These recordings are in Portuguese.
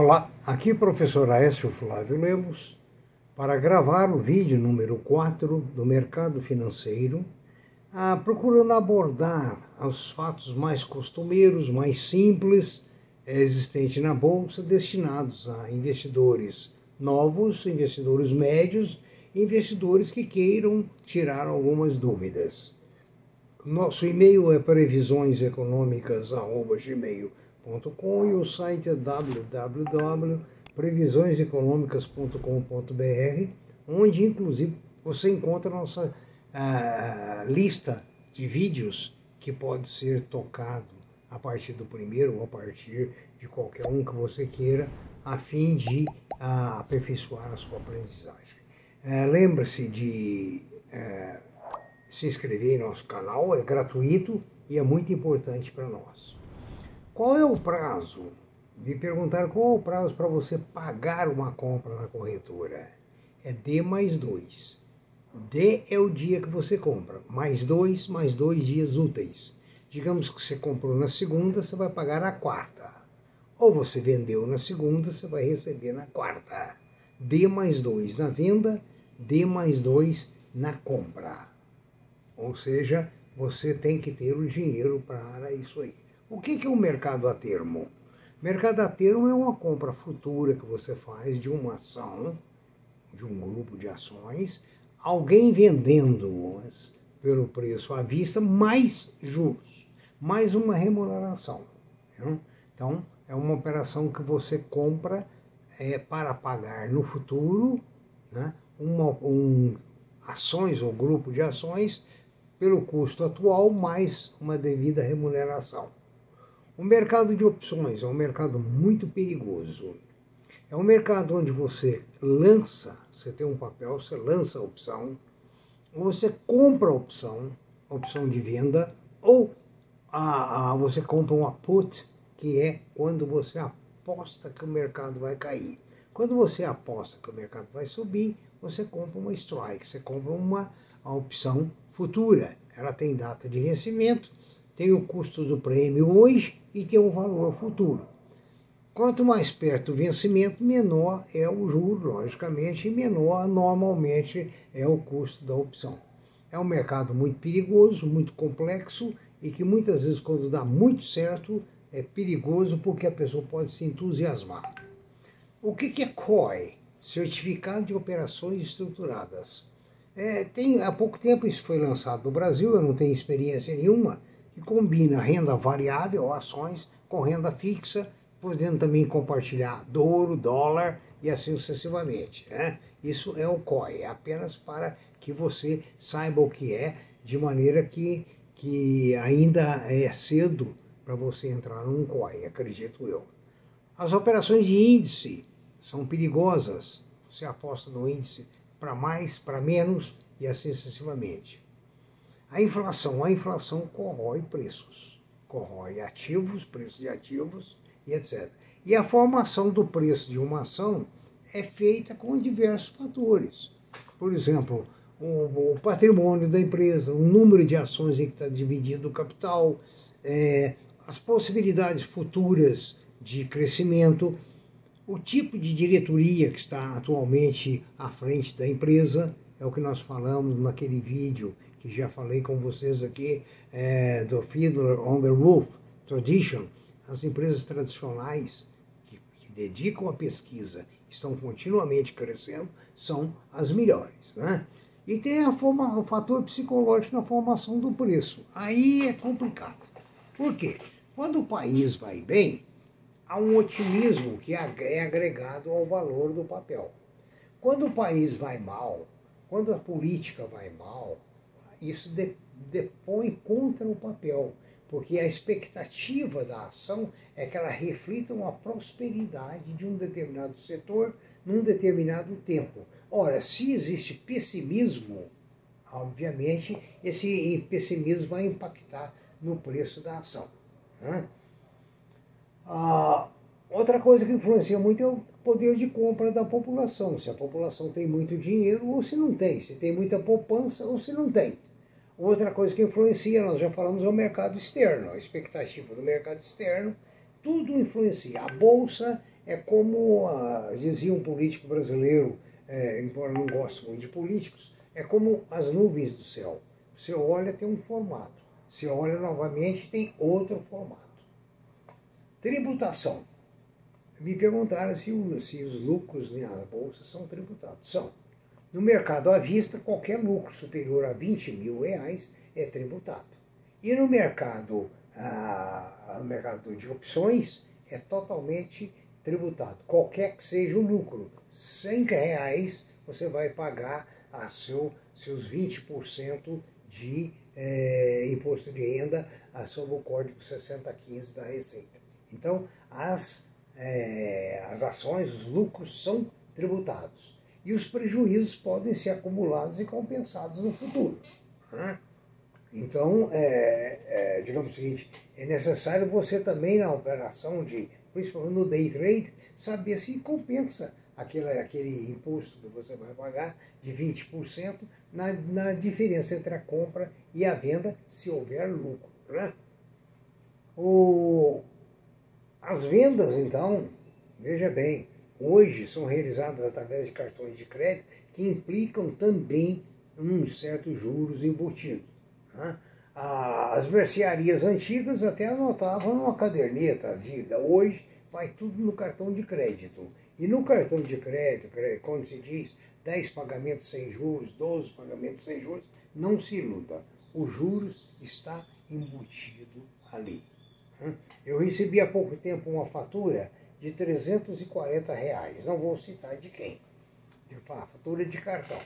Olá, aqui professor Aécio Flávio Lemos para gravar o vídeo número 4 do mercado financeiro, ah, procurando abordar os fatos mais costumeiros, mais simples existentes na bolsa, destinados a investidores novos, investidores médios, investidores que queiram tirar algumas dúvidas. Nosso e-mail é previsioneseconômicas@gmail.com previsioneseconômicas.com e o site é www.previsioneseconômicas.com.br, onde inclusive você encontra nossa a, lista de vídeos que pode ser tocado a partir do primeiro ou a partir de qualquer um que você queira, a fim de a, aperfeiçoar a sua aprendizagem. É, Lembre-se de é, se inscrever em nosso canal, é gratuito e é muito importante para nós. Qual é o prazo? Me perguntaram qual é o prazo para você pagar uma compra na corretora. É D mais dois. D é o dia que você compra, mais dois, mais dois dias úteis. Digamos que você comprou na segunda, você vai pagar na quarta. Ou você vendeu na segunda, você vai receber na quarta. D mais dois na venda, D mais dois na compra. Ou seja, você tem que ter o dinheiro para isso aí. O que é o mercado a termo? Mercado a termo é uma compra futura que você faz de uma ação, de um grupo de ações, alguém vendendo-as pelo preço à vista, mais juros, mais uma remuneração. Né? Então, é uma operação que você compra é, para pagar no futuro né, uma, um, ações ou grupo de ações pelo custo atual mais uma devida remuneração. O mercado de opções é um mercado muito perigoso. É um mercado onde você lança, você tem um papel, você lança a opção, ou você compra a opção, a opção de venda, ou a, a, você compra uma put, que é quando você aposta que o mercado vai cair. Quando você aposta que o mercado vai subir, você compra uma strike, você compra uma opção futura. Ela tem data de vencimento, tem o custo do prêmio hoje e tem um valor futuro. Quanto mais perto do vencimento, menor é o juro, logicamente, e menor normalmente é o custo da opção. É um mercado muito perigoso, muito complexo e que muitas vezes, quando dá muito certo, é perigoso porque a pessoa pode se entusiasmar. O que é COI? Certificado de Operações Estruturadas. É, tem, há pouco tempo isso foi lançado no Brasil, eu não tenho experiência nenhuma, combina renda variável, ações, com renda fixa, podendo também compartilhar ouro, dólar e assim sucessivamente. Né? Isso é o COI, é apenas para que você saiba o que é, de maneira que, que ainda é cedo para você entrar num COI, acredito eu. As operações de índice são perigosas. Você aposta no índice para mais, para menos e assim sucessivamente. A inflação, a inflação corrói preços, corrói ativos, preços de ativos e etc. E a formação do preço de uma ação é feita com diversos fatores. Por exemplo, o, o patrimônio da empresa, o número de ações em que está dividido o capital, é, as possibilidades futuras de crescimento, o tipo de diretoria que está atualmente à frente da empresa, é o que nós falamos naquele vídeo que já falei com vocês aqui, é, do Fiddler on the Roof Tradition, as empresas tradicionais que, que dedicam à pesquisa, estão continuamente crescendo, são as melhores. Né? E tem a forma, o fator psicológico na formação do preço. Aí é complicado. Por quê? Quando o país vai bem, há um otimismo que é agregado ao valor do papel. Quando o país vai mal, quando a política vai mal, isso de, depõe contra o papel, porque a expectativa da ação é que ela reflita uma prosperidade de um determinado setor num determinado tempo. Ora, se existe pessimismo, obviamente esse pessimismo vai impactar no preço da ação. Né? Ah, outra coisa que influencia muito é o poder de compra da população. Se a população tem muito dinheiro ou se não tem, se tem muita poupança ou se não tem. Outra coisa que influencia, nós já falamos, é o mercado externo, a expectativa do mercado externo, tudo influencia. A bolsa É como ah, dizia um político brasileiro, é, embora não goste muito de políticos, é como as nuvens do céu. Você olha, tem um formato. Você olha novamente, tem outro formato. Tributação. Me perguntaram se, se os lucros na bolsa são tributados. São. No mercado à vista, qualquer lucro superior a 20 mil reais é tributado. E no mercado, ah, no mercado de opções, é totalmente tributado. Qualquer que seja o lucro, 100 reais você vai pagar a seu, seus 20% de é, imposto de renda sob o código 6015 da Receita. Então, as, é, as ações, os lucros são tributados e os prejuízos podem ser acumulados e compensados no futuro. Né? Então, é, é, digamos o seguinte, é necessário você também na operação de, principalmente no day trade, saber se compensa aquele, aquele imposto que você vai pagar de 20% na, na diferença entre a compra e a venda, se houver lucro. Né? O, as vendas, então, veja bem, hoje são realizadas através de cartões de crédito que implicam também um certo juros embutido. Né? As mercearias antigas até anotavam numa caderneta a dívida. Hoje vai tudo no cartão de crédito. E no cartão de crédito, quando se diz 10 pagamentos sem juros, 12 pagamentos sem juros, não se iluda. O juros está embutido ali. Né? Eu recebi há pouco tempo uma fatura de 340 reais. Não vou citar de quem. A fatura de cartão.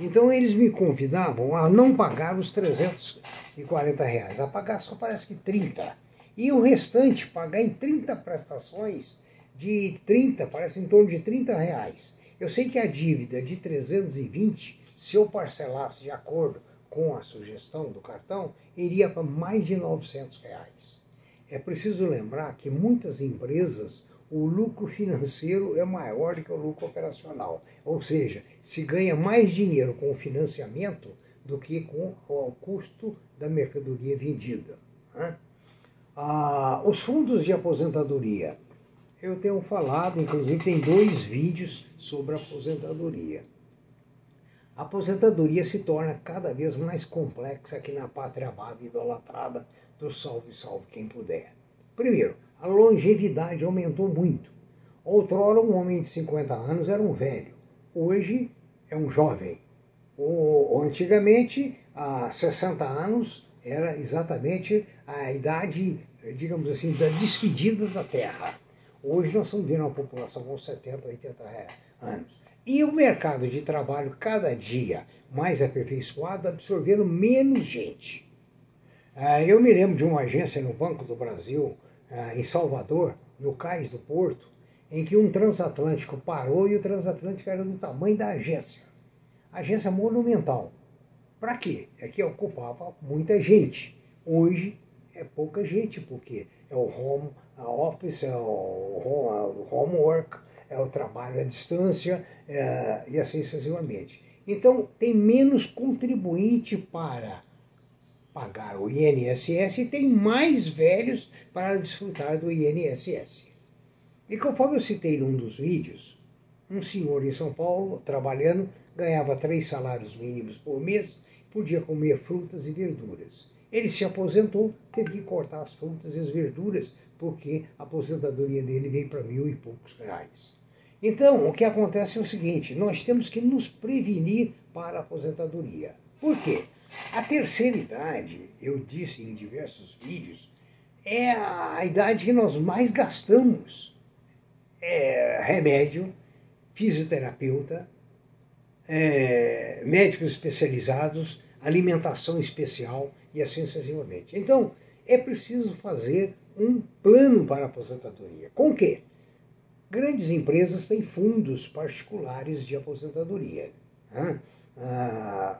Então eles me convidavam a não pagar os 340 reais, a pagar só parece que 30. E o restante, pagar em 30 prestações de 30, parece em torno de 30 reais. Eu sei que a dívida de 320, se eu parcelasse de acordo com a sugestão do cartão, iria para mais de 900 reais. É preciso lembrar que muitas empresas o lucro financeiro é maior do que o lucro operacional. Ou seja, se ganha mais dinheiro com o financiamento do que com o custo da mercadoria vendida. Né? Ah, os fundos de aposentadoria. Eu tenho falado, inclusive tem dois vídeos sobre aposentadoria. A aposentadoria se torna cada vez mais complexa aqui na pátria amada e idolatrada do salve, salve quem puder. Primeiro, a longevidade aumentou muito. Outrora, um homem de 50 anos era um velho, hoje é um jovem. Antigamente, há 60 anos, era exatamente a idade, digamos assim, da despedida da Terra. Hoje nós estamos vendo uma população com 70, 80 anos. E o mercado de trabalho, cada dia mais aperfeiçoado, absorvendo menos gente. Ah, eu me lembro de uma agência no Banco do Brasil, em Salvador, no cais do porto, em que um transatlântico parou e o transatlântico era do tamanho da agência. Agência monumental. Para quê? É que ocupava muita gente. Hoje é pouca gente, porque é o home office, é o homework, é o trabalho à distância é, e assim sucessivamente. Então, tem menos contribuinte para pagar o INSS e tem mais velhos para desfrutar do INSS. E conforme eu citei num dos vídeos, um senhor em São Paulo, trabalhando, ganhava três salários mínimos por mês, podia comer frutas e verduras. Ele se aposentou, teve que cortar as frutas e as verduras, porque a aposentadoria dele veio para mil e poucos reais. Então, o que acontece é o seguinte: nós temos que nos prevenir para a aposentadoria. Por quê? A terceira idade, eu disse em diversos vídeos, é a idade que nós mais gastamos. É remédio, fisioterapeuta, é, médicos especializados, alimentação especial e assim sucessivamente. Então, é preciso fazer um plano para a aposentadoria. Com o quê? Grandes empresas têm fundos particulares de aposentadoria. Né? Ah,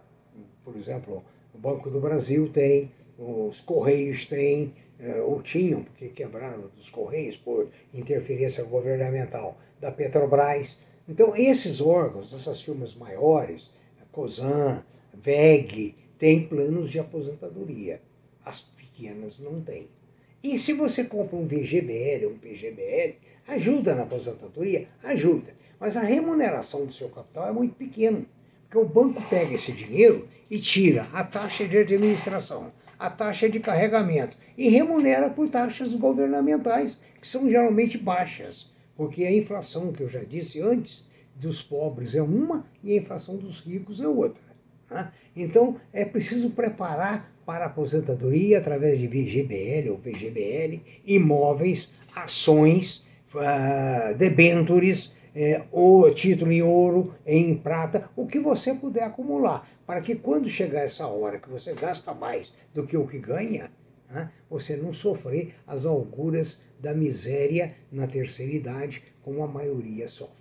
por exemplo, o Banco do Brasil tem, os Correios têm, eh, ou tinham, porque quebraram dos Correios por interferência governamental da Petrobras. Então, esses órgãos, essas firmas maiores, a COSAN, VEG, têm planos de aposentadoria. As pequenas não têm. E se você compra um VGBL, um PGBL, ajuda na aposentadoria? Ajuda. Mas a remuneração do seu capital é muito pequena. Porque o banco pega esse dinheiro e tira a taxa de administração, a taxa de carregamento e remunera por taxas governamentais, que são geralmente baixas. Porque a inflação, que eu já disse antes, dos pobres é uma e a inflação dos ricos é outra. Tá? Então é preciso preparar para a aposentadoria através de VGBL ou PGBL, imóveis, ações, uh, debêntures, é, o título em ouro, em prata, o que você puder acumular, para que quando chegar essa hora que você gasta mais do que o que ganha, né, você não sofrer as auguras da miséria na terceira idade, como a maioria sofre.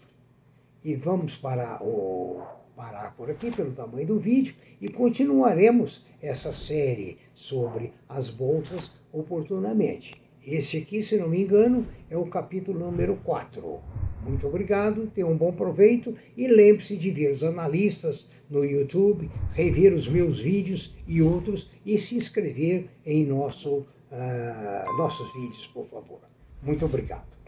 E vamos para o parar por aqui pelo tamanho do vídeo e continuaremos essa série sobre as bolsas oportunamente. Esse aqui, se não me engano, é o capítulo número 4. Muito obrigado, tenha um bom proveito e lembre-se de ver os analistas no YouTube, rever os meus vídeos e outros e se inscrever em nosso, uh, nossos vídeos, por favor. Muito obrigado.